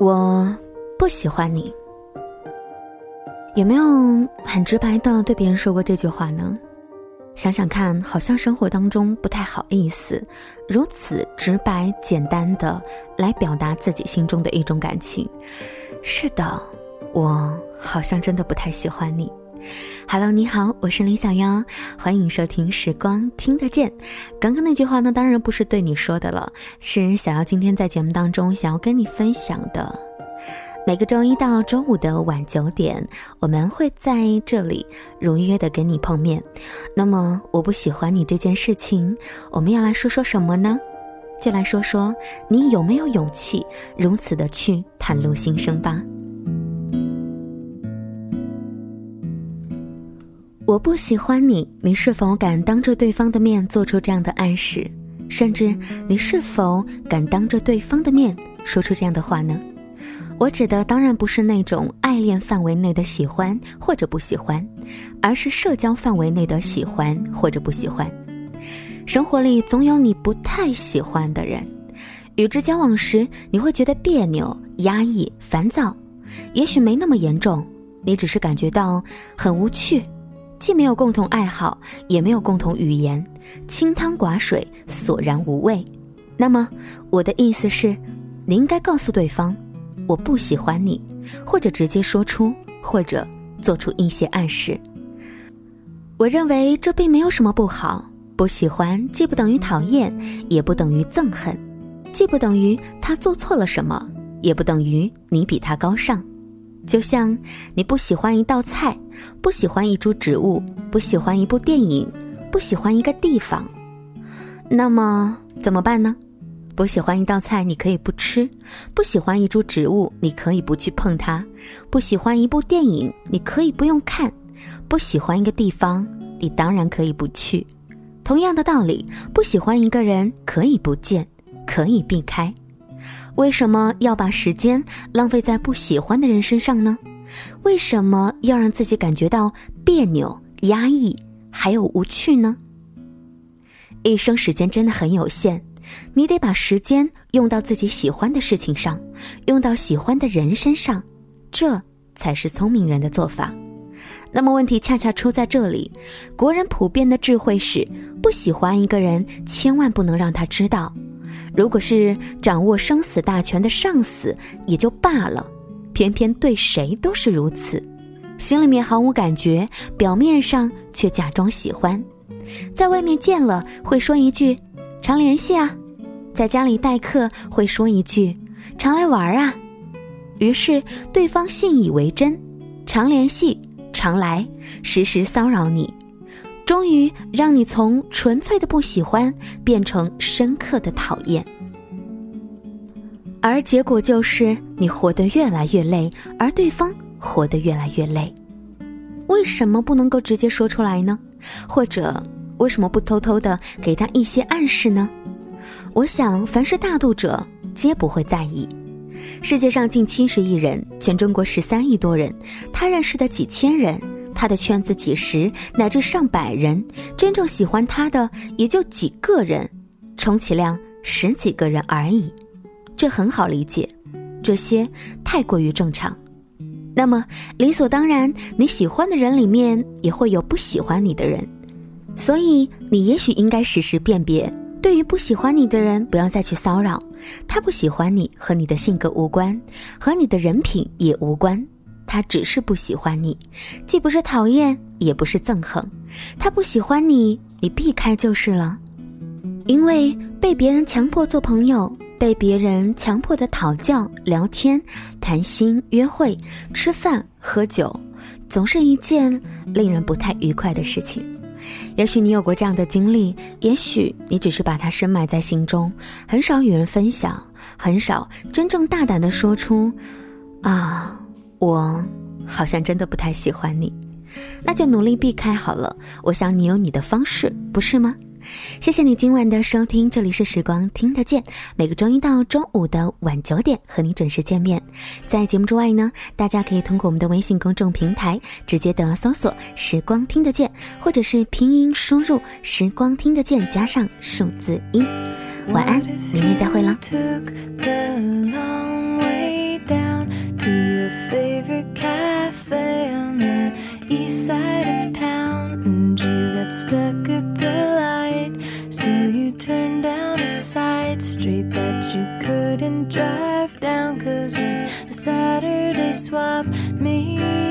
我不喜欢你，有没有很直白的对别人说过这句话呢？想想看，好像生活当中不太好意思，如此直白简单的来表达自己心中的一种感情。是的，我好像真的不太喜欢你。Hello，你好，我是林小妖，欢迎收听《时光听得见》。刚刚那句话呢，当然不是对你说的了，是小妖今天在节目当中想要跟你分享的。每个周一到周五的晚九点，我们会在这里如约的跟你碰面。那么，我不喜欢你这件事情，我们要来说说什么呢？就来说说你有没有勇气如此的去袒露心声吧。我不喜欢你，你是否敢当着对方的面做出这样的暗示？甚至你是否敢当着对方的面说出这样的话呢？我指的当然不是那种爱恋范围内的喜欢或者不喜欢，而是社交范围内的喜欢或者不喜欢。生活里总有你不太喜欢的人，与之交往时你会觉得别扭、压抑、烦躁。也许没那么严重，你只是感觉到很无趣。既没有共同爱好，也没有共同语言，清汤寡水，索然无味。那么，我的意思是，你应该告诉对方，我不喜欢你，或者直接说出，或者做出一些暗示。我认为这并没有什么不好。不喜欢既不等于讨厌，也不等于憎恨，既不等于他做错了什么，也不等于你比他高尚。就像你不喜欢一道菜，不喜欢一株植物，不喜欢一部电影，不喜欢一个地方，那么怎么办呢？不喜欢一道菜，你可以不吃；不喜欢一株植物，你可以不去碰它；不喜欢一部电影，你可以不用看；不喜欢一个地方，你当然可以不去。同样的道理，不喜欢一个人可以不见，可以避开。为什么要把时间浪费在不喜欢的人身上呢？为什么要让自己感觉到别扭、压抑，还有无趣呢？一生时间真的很有限，你得把时间用到自己喜欢的事情上，用到喜欢的人身上，这才是聪明人的做法。那么问题恰恰出在这里，国人普遍的智慧是：不喜欢一个人，千万不能让他知道。如果是掌握生死大权的上司也就罢了，偏偏对谁都是如此，心里面毫无感觉，表面上却假装喜欢，在外面见了会说一句“常联系啊”，在家里待客会说一句“常来玩啊”，于是对方信以为真，常联系、常来，时时骚扰你。终于让你从纯粹的不喜欢变成深刻的讨厌，而结果就是你活得越来越累，而对方活得越来越累。为什么不能够直接说出来呢？或者为什么不偷偷的给他一些暗示呢？我想，凡是大度者皆不会在意。世界上近七十亿人，全中国十三亿多人，他认识的几千人。他的圈子几十乃至上百人，真正喜欢他的也就几个人，充其量十几个人而已，这很好理解，这些太过于正常。那么理所当然，你喜欢的人里面也会有不喜欢你的人，所以你也许应该时时辨别，对于不喜欢你的人，不要再去骚扰。他不喜欢你和你的性格无关，和你的人品也无关。他只是不喜欢你，既不是讨厌，也不是憎恨。他不喜欢你，你避开就是了。因为被别人强迫做朋友，被别人强迫的讨教、聊天、谈心、约会、吃饭、喝酒，总是一件令人不太愉快的事情。也许你有过这样的经历，也许你只是把它深埋在心中，很少与人分享，很少真正大胆的说出，啊。我好像真的不太喜欢你，那就努力避开好了。我想你有你的方式，不是吗？谢谢你今晚的收听，这里是时光听得见，每个周一到周五的晚九点和你准时见面。在节目之外呢，大家可以通过我们的微信公众平台直接的搜索“时光听得见”，或者是拼音输入“时光听得见”加上数字一。晚安，明天再会了。side street that you couldn't drive down cause it's a Saturday swap meet.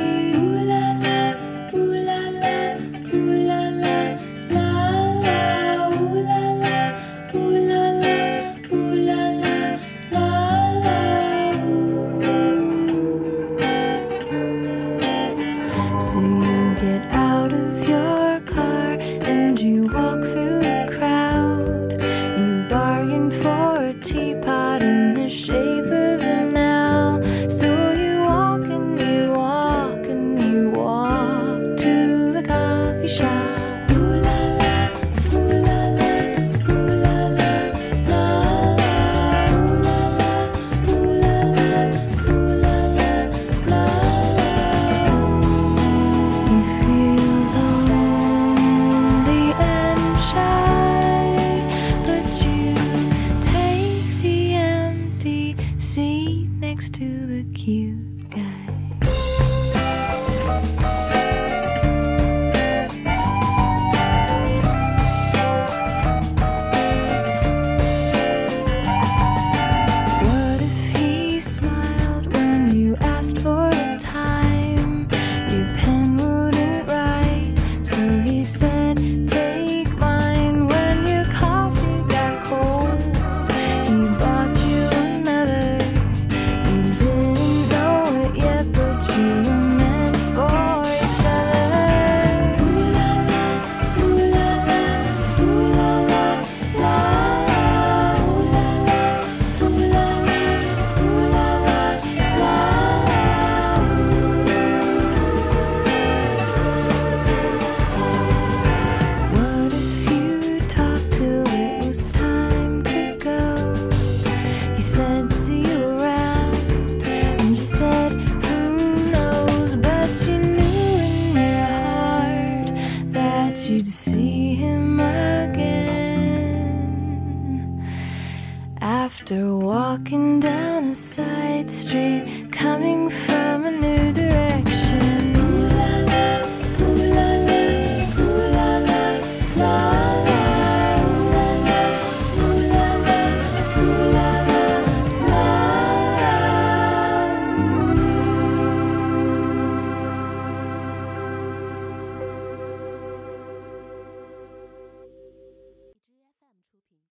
After walking down a side street, coming from a new direction.